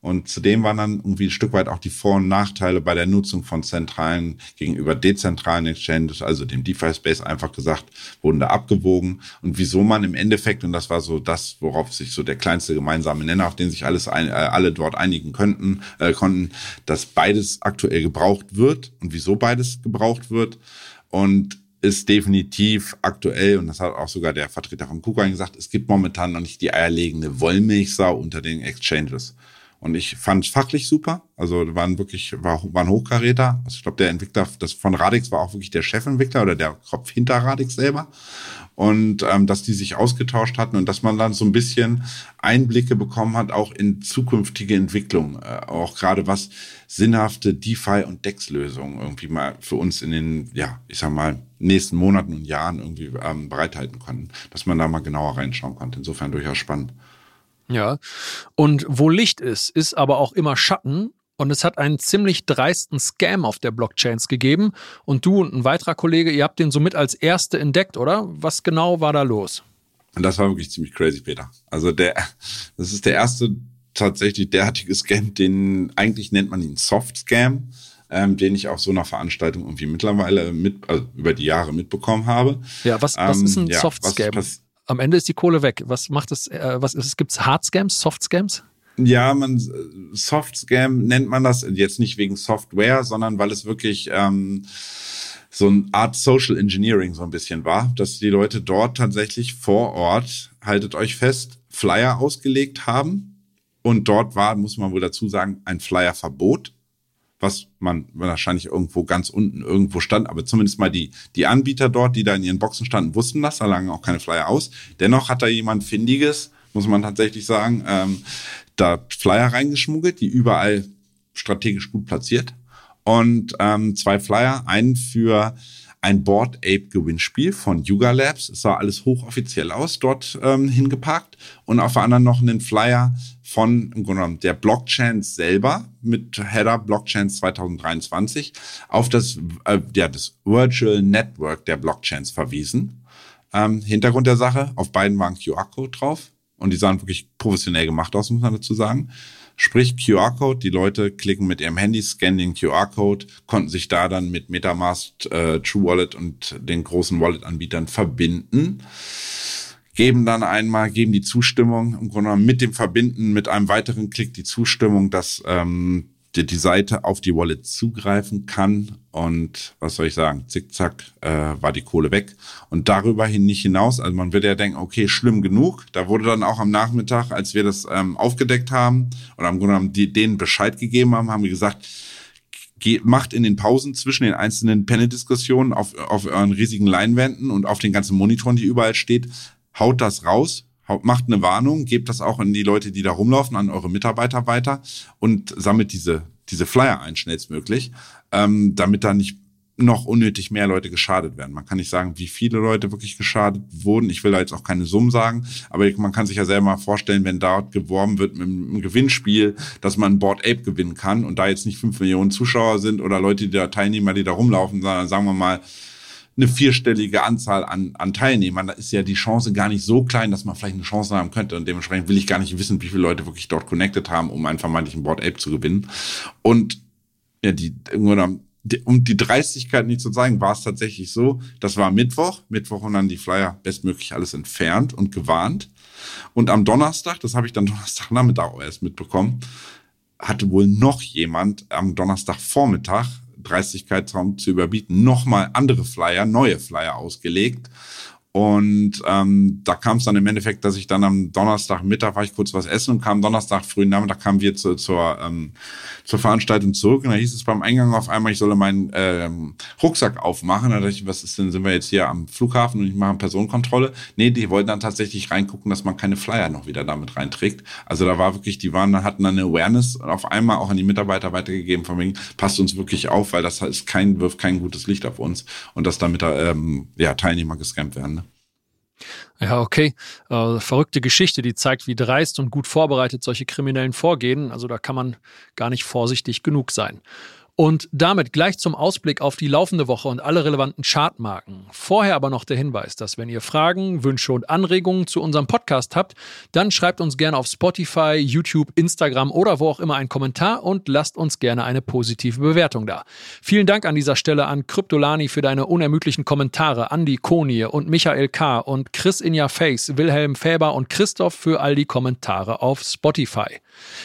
Und zudem waren dann irgendwie ein Stück weit auch die Vor- und Nachteile bei der Nutzung von zentralen gegenüber dezentralen Exchanges, also dem DeFi-Space einfach gesagt, wurden da abgewogen und wieso man im Endeffekt, und das war so das, worauf sich so der kleinste gemeinsame Nenner, auf den sich alles ein, äh, alle dort einigen könnten, äh, konnten, dass beides aktuell gebraucht wird und wieso beides gebraucht wird. Und ist definitiv aktuell, und das hat auch sogar der Vertreter von KuCoin gesagt, es gibt momentan noch nicht die eierlegende Wollmilchsau unter den Exchanges. Und ich fand fachlich super. Also waren wirklich, war, waren Hochkaräter. Also ich glaube, der Entwickler das von Radix war auch wirklich der Chefentwickler oder der Kopf hinter Radix selber. Und ähm, dass die sich ausgetauscht hatten und dass man dann so ein bisschen Einblicke bekommen hat, auch in zukünftige Entwicklungen. Äh, auch gerade was sinnhafte DeFi und DEX-Lösungen irgendwie mal für uns in den, ja, ich sag mal, nächsten Monaten und Jahren irgendwie ähm, bereithalten konnten. Dass man da mal genauer reinschauen konnte. Insofern durchaus spannend. Ja. Und wo Licht ist, ist aber auch immer Schatten. Und es hat einen ziemlich dreisten Scam auf der Blockchains gegeben. Und du und ein weiterer Kollege, ihr habt den somit als Erste entdeckt, oder? Was genau war da los? Und das war wirklich ziemlich crazy, Peter. Also der, das ist der erste tatsächlich derartige Scam, den eigentlich nennt man ihn Soft Scam. ähm, den ich auf so einer Veranstaltung irgendwie mittlerweile mit, also über die Jahre mitbekommen habe. Ja, was, was ist ein ähm, ja, Soft-Scam? Am Ende ist die Kohle weg. Was macht es, äh, was ist es? Gibt es Hard-Scams, Soft-Scams? Ja, man Soft Scam nennt man das jetzt nicht wegen Software, sondern weil es wirklich ähm, so eine Art Social Engineering so ein bisschen war, dass die Leute dort tatsächlich vor Ort, haltet euch fest, Flyer ausgelegt haben. Und dort war, muss man wohl dazu sagen, ein Flyer-Verbot, was man wahrscheinlich irgendwo ganz unten irgendwo stand. Aber zumindest mal die, die Anbieter dort, die da in ihren Boxen standen, wussten das, da lagen auch keine Flyer aus. Dennoch hat da jemand Findiges, muss man tatsächlich sagen, ähm, da Flyer reingeschmuggelt, die überall strategisch gut platziert und ähm, zwei Flyer, einen für ein Board Ape Gewinnspiel von Yuga Labs. Es sah alles hochoffiziell aus, dort ähm, hingepackt. Und auf der anderen noch einen Flyer von im Grunde genommen der Blockchain selber mit Header Blockchain 2023 auf das, äh, ja, das Virtual Network der Blockchains verwiesen. Ähm, Hintergrund der Sache, auf beiden war ein QR-Code drauf und die sahen wirklich professionell gemacht aus, muss man dazu sagen. Sprich QR-Code, die Leute klicken mit ihrem Handy, scannen den QR-Code, konnten sich da dann mit Metamask, äh, True Wallet und den großen Wallet-Anbietern verbinden geben dann einmal, geben die Zustimmung, im Grunde genommen mit dem Verbinden, mit einem weiteren Klick die Zustimmung, dass ähm, die, die Seite auf die Wallet zugreifen kann. Und was soll ich sagen, zickzack äh, war die Kohle weg. Und darüber hin nicht hinaus, also man würde ja denken, okay, schlimm genug. Da wurde dann auch am Nachmittag, als wir das ähm, aufgedeckt haben oder am Grunde genommen die, denen Bescheid gegeben haben, haben wir gesagt, macht in den Pausen zwischen den einzelnen Panel-Diskussionen auf, auf euren riesigen Leinwänden und auf den ganzen Monitoren, die überall steht, haut das raus, macht eine Warnung, gebt das auch an die Leute, die da rumlaufen, an eure Mitarbeiter weiter und sammelt diese, diese Flyer ein schnellstmöglich, ähm, damit da nicht noch unnötig mehr Leute geschadet werden. Man kann nicht sagen, wie viele Leute wirklich geschadet wurden. Ich will da jetzt auch keine Summen sagen, aber man kann sich ja selber mal vorstellen, wenn dort geworben wird mit einem Gewinnspiel, dass man Board Ape gewinnen kann und da jetzt nicht fünf Millionen Zuschauer sind oder Leute, die da Teilnehmer, die da rumlaufen, sondern sagen wir mal eine vierstellige Anzahl an, an Teilnehmern, da ist ja die Chance gar nicht so klein, dass man vielleicht eine Chance haben könnte. Und dementsprechend will ich gar nicht wissen, wie viele Leute wirklich dort connected haben, um einen vermeintlichen Board Ape zu gewinnen. Und ja, die, um die Dreistigkeit nicht zu zeigen, war es tatsächlich so, das war Mittwoch, Mittwoch und dann die Flyer bestmöglich alles entfernt und gewarnt. Und am Donnerstag, das habe ich dann [LAUGHS] Donnerstagnachmittag erst mitbekommen, hatte wohl noch jemand am Donnerstagvormittag Dreistigkeitsraum zu überbieten, nochmal andere Flyer, neue Flyer ausgelegt und ähm, da kam es dann im Endeffekt, dass ich dann am Donnerstagmittag war ich kurz was essen und kam Donnerstag frühen Nachmittag kamen wir zu, zur, ähm, zur Veranstaltung zurück und da hieß es beim Eingang auf einmal, ich solle meinen ähm, Rucksack aufmachen. Da dachte ich, was ist denn, sind wir jetzt hier am Flughafen und ich mache eine Personenkontrolle? Nee, die wollten dann tatsächlich reingucken, dass man keine Flyer noch wieder damit reinträgt. Also da war wirklich, die waren, hatten dann eine Awareness auf einmal auch an die Mitarbeiter weitergegeben, von wegen, passt uns wirklich auf, weil das ist kein, wirft kein gutes Licht auf uns und dass damit ähm, ja, Teilnehmer gescampt werden. Ne? Ja, okay. Äh, verrückte Geschichte, die zeigt, wie dreist und gut vorbereitet solche Kriminellen vorgehen. Also da kann man gar nicht vorsichtig genug sein. Und damit gleich zum Ausblick auf die laufende Woche und alle relevanten Chartmarken. Vorher aber noch der Hinweis, dass wenn ihr Fragen, Wünsche und Anregungen zu unserem Podcast habt, dann schreibt uns gerne auf Spotify, YouTube, Instagram oder wo auch immer einen Kommentar und lasst uns gerne eine positive Bewertung da. Vielen Dank an dieser Stelle an Kryptolani für deine unermüdlichen Kommentare, Andi Konie und Michael K. und Chris in Your Face, Wilhelm Fäber und Christoph für all die Kommentare auf Spotify.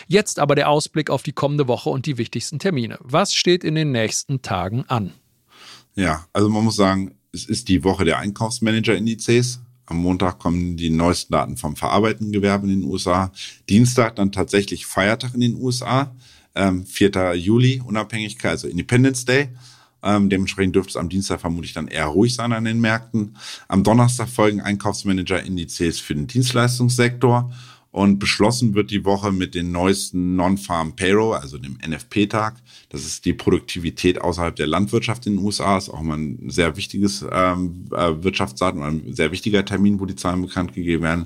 Jetzt aber der Ausblick auf die kommende Woche und die wichtigsten Termine. Was steht in den nächsten Tagen an? Ja, also man muss sagen, es ist die Woche der Einkaufsmanager-Indizes. Am Montag kommen die neuesten Daten vom verarbeitenden Gewerbe in den USA. Dienstag dann tatsächlich Feiertag in den USA. Ähm, 4. Juli, Unabhängigkeit, also Independence Day. Ähm, dementsprechend dürfte es am Dienstag vermutlich dann eher ruhig sein an den Märkten. Am Donnerstag folgen Einkaufsmanager-Indizes für den Dienstleistungssektor. Und beschlossen wird die Woche mit den neuesten Non-Farm Payroll, also dem NFP-Tag. Das ist die Produktivität außerhalb der Landwirtschaft in den USA. Ist auch mal ein sehr wichtiges ähm, äh, Wirtschaftsdaten, ein sehr wichtiger Termin, wo die Zahlen bekannt gegeben werden.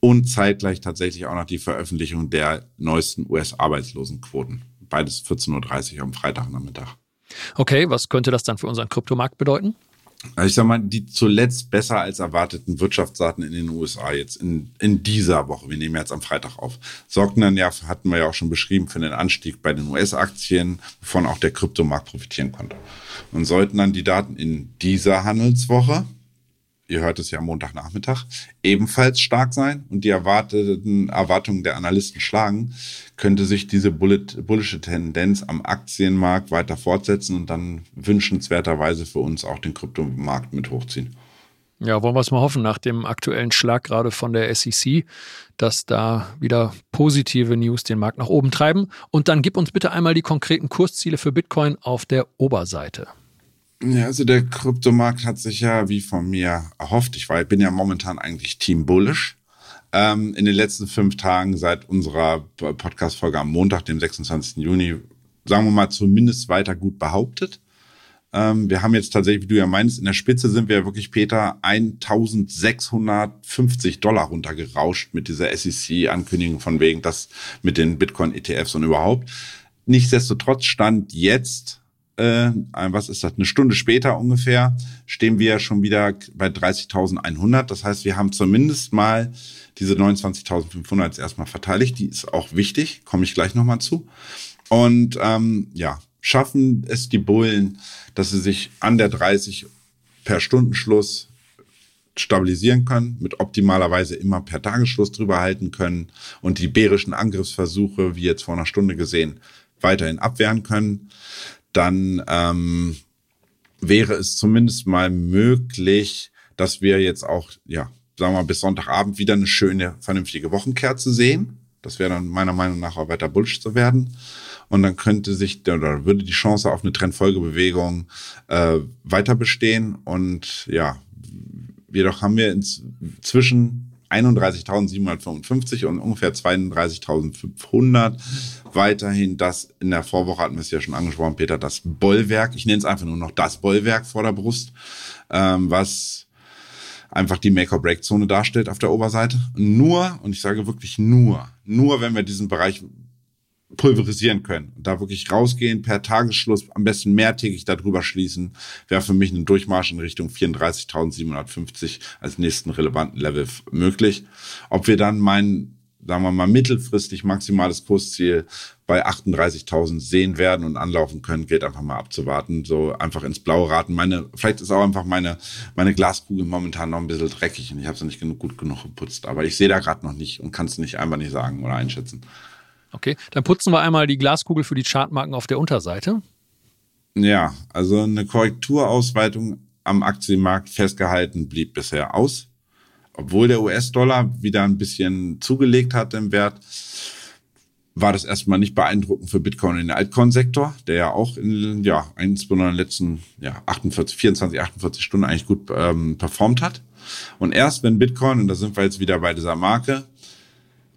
Und zeitgleich tatsächlich auch noch die Veröffentlichung der neuesten US-Arbeitslosenquoten. Beides 14.30 Uhr am Freitagnachmittag. Okay, was könnte das dann für unseren Kryptomarkt bedeuten? Also ich sag mal, die zuletzt besser als erwarteten Wirtschaftsdaten in den USA jetzt in, in dieser Woche, wir nehmen jetzt am Freitag auf, sorgten dann ja, hatten wir ja auch schon beschrieben, für den Anstieg bei den US-Aktien, wovon auch der Kryptomarkt profitieren konnte. Und sollten dann die Daten in dieser Handelswoche ihr hört es ja am Montagnachmittag, ebenfalls stark sein und die erwarteten Erwartungen der Analysten schlagen, könnte sich diese bullische Tendenz am Aktienmarkt weiter fortsetzen und dann wünschenswerterweise für uns auch den Kryptomarkt mit hochziehen. Ja, wollen wir es mal hoffen, nach dem aktuellen Schlag gerade von der SEC, dass da wieder positive News den Markt nach oben treiben. Und dann gib uns bitte einmal die konkreten Kursziele für Bitcoin auf der Oberseite. Ja, also der Kryptomarkt hat sich ja wie von mir erhofft. Ich war, ich bin ja momentan eigentlich Team Bullish. Ähm, in den letzten fünf Tagen seit unserer Podcast-Folge am Montag, dem 26. Juni, sagen wir mal zumindest weiter gut behauptet. Ähm, wir haben jetzt tatsächlich, wie du ja meinst, in der Spitze sind wir wirklich, Peter, 1650 Dollar runtergerauscht mit dieser SEC-Ankündigung von wegen das mit den Bitcoin-ETFs und überhaupt. Nichtsdestotrotz stand jetzt äh, was ist das, eine Stunde später ungefähr, stehen wir schon wieder bei 30.100. Das heißt, wir haben zumindest mal diese 29.500 jetzt erstmal verteidigt. Die ist auch wichtig, komme ich gleich nochmal zu. Und ähm, ja, schaffen es die Bullen, dass sie sich an der 30 per Stundenschluss stabilisieren können, mit optimalerweise immer per Tagesschluss drüber halten können und die bärischen Angriffsversuche, wie jetzt vor einer Stunde gesehen, weiterhin abwehren können dann ähm, wäre es zumindest mal möglich, dass wir jetzt auch, ja, sagen wir mal, bis Sonntagabend wieder eine schöne, vernünftige Wochenkerze sehen. Das wäre dann meiner Meinung nach auch weiter Bullshit zu werden. Und dann könnte sich oder würde die Chance auf eine Trendfolgebewegung äh, weiter bestehen. Und ja, jedoch haben wir inzwischen 31.755 und ungefähr 32.500 weiterhin das, in der Vorwoche hatten wir es ja schon angesprochen, Peter, das Bollwerk, ich nenne es einfach nur noch das Bollwerk vor der Brust, ähm, was einfach die Make-or-Break-Zone darstellt auf der Oberseite. Nur, und ich sage wirklich nur, nur wenn wir diesen Bereich pulverisieren können. Und da wirklich rausgehen, per Tagesschluss, am besten mehrtägig darüber schließen, wäre für mich ein Durchmarsch in Richtung 34.750 als nächsten relevanten Level möglich. Ob wir dann meinen, sagen wir mal, mittelfristig maximales Kursziel bei 38.000 sehen werden und anlaufen können, geht einfach mal abzuwarten, so einfach ins Blaue raten. Meine, vielleicht ist auch einfach meine, meine Glaskugel momentan noch ein bisschen dreckig und ich habe sie nicht genug, gut genug geputzt, aber ich sehe da gerade noch nicht und kann es nicht einfach nicht sagen oder einschätzen. Okay, dann putzen wir einmal die Glaskugel für die Chartmarken auf der Unterseite. Ja, also eine Korrekturausweitung am Aktienmarkt festgehalten blieb bisher aus. Obwohl der US-Dollar wieder ein bisschen zugelegt hat im Wert, war das erstmal nicht beeindruckend für Bitcoin in den Altcoin-Sektor, der ja auch in, ja, insbesondere in den letzten ja, 48, 24, 48 Stunden eigentlich gut ähm, performt hat. Und erst wenn Bitcoin, und da sind wir jetzt wieder bei dieser Marke,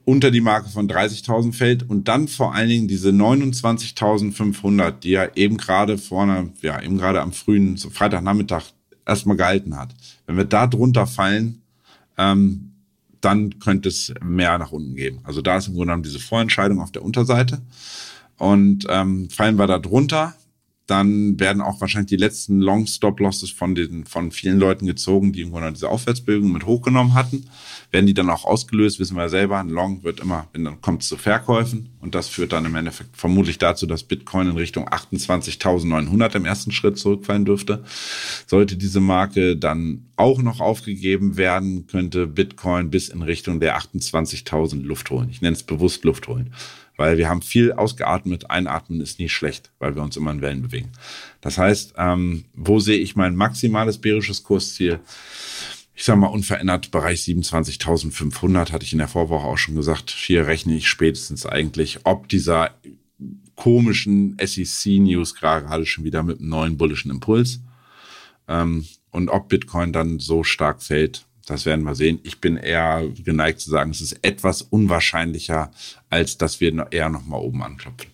unter die Marke von 30.000 fällt und dann vor allen Dingen diese 29.500, die ja eben gerade vorne, ja, eben gerade am frühen so Freitagnachmittag erstmal gehalten hat. Wenn wir da drunter fallen, ähm, dann könnte es mehr nach unten geben. Also da ist im Grunde genommen diese Vorentscheidung auf der Unterseite. Und ähm, fallen wir da drunter, dann werden auch wahrscheinlich die letzten Long-Stop-Losses von den, von vielen Leuten gezogen, die irgendwann diese Aufwärtsbewegung mit hochgenommen hatten. Werden die dann auch ausgelöst, wissen wir selber. Ein Long wird immer, wenn dann kommt es zu Verkäufen. Und das führt dann im Endeffekt vermutlich dazu, dass Bitcoin in Richtung 28.900 im ersten Schritt zurückfallen dürfte. Sollte diese Marke dann auch noch aufgegeben werden, könnte Bitcoin bis in Richtung der 28.000 Luft holen. Ich nenne es bewusst Luft holen weil wir haben viel ausgeatmet. Einatmen ist nie schlecht, weil wir uns immer in Wellen bewegen. Das heißt, ähm, wo sehe ich mein maximales bärisches Kursziel? Ich sage mal unverändert Bereich 27.500 hatte ich in der Vorwoche auch schon gesagt. Hier rechne ich spätestens eigentlich, ob dieser komischen SEC-News gerade schon wieder mit einem neuen bullischen Impuls ähm, und ob Bitcoin dann so stark fällt, das werden wir sehen. Ich bin eher geneigt zu sagen, es ist etwas unwahrscheinlicher, als dass wir eher noch mal oben anklopfen.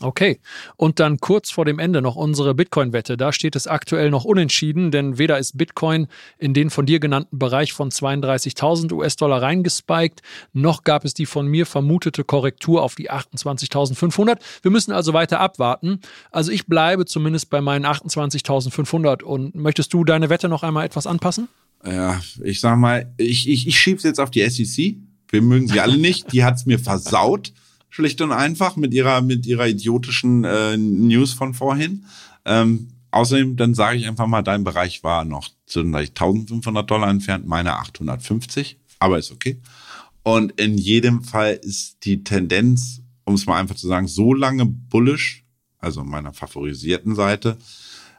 Okay, und dann kurz vor dem Ende noch unsere Bitcoin-Wette. Da steht es aktuell noch unentschieden, denn weder ist Bitcoin in den von dir genannten Bereich von 32.000 US-Dollar reingespiked, noch gab es die von mir vermutete Korrektur auf die 28.500. Wir müssen also weiter abwarten. Also ich bleibe zumindest bei meinen 28.500. Und möchtest du deine Wette noch einmal etwas anpassen? Ja, ich sag mal, ich, ich, ich schieb's jetzt auf die SEC. Wir mögen sie alle nicht. Die hat's mir versaut schlicht und einfach mit ihrer mit ihrer idiotischen äh, News von vorhin. Ähm, außerdem, dann sage ich einfach mal, dein Bereich war noch zu 1500 Dollar entfernt, meine 850, aber ist okay. Und in jedem Fall ist die Tendenz, um es mal einfach zu sagen, so lange bullish, also meiner favorisierten Seite,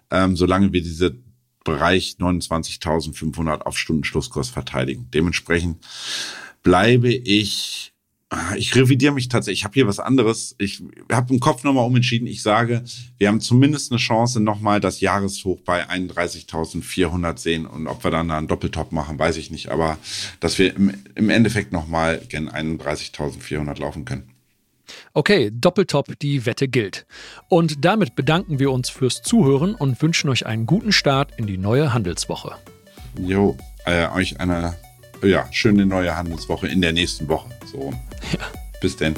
ähm, solange wir diese Bereich 29.500 auf Stundenschlusskurs verteidigen. Dementsprechend bleibe ich ich revidiere mich tatsächlich. Ich habe hier was anderes. Ich habe im Kopf nochmal umentschieden. Ich sage, wir haben zumindest eine Chance, nochmal das Jahreshoch bei 31.400 sehen. Und ob wir dann einen Doppeltop machen, weiß ich nicht. Aber dass wir im, im Endeffekt nochmal gen 31.400 laufen können. Okay, Doppeltop, die Wette gilt. Und damit bedanken wir uns fürs Zuhören und wünschen euch einen guten Start in die neue Handelswoche. Jo, äh, euch eine ja, schöne neue Handelswoche in der nächsten Woche. So. Ja. Bis denn.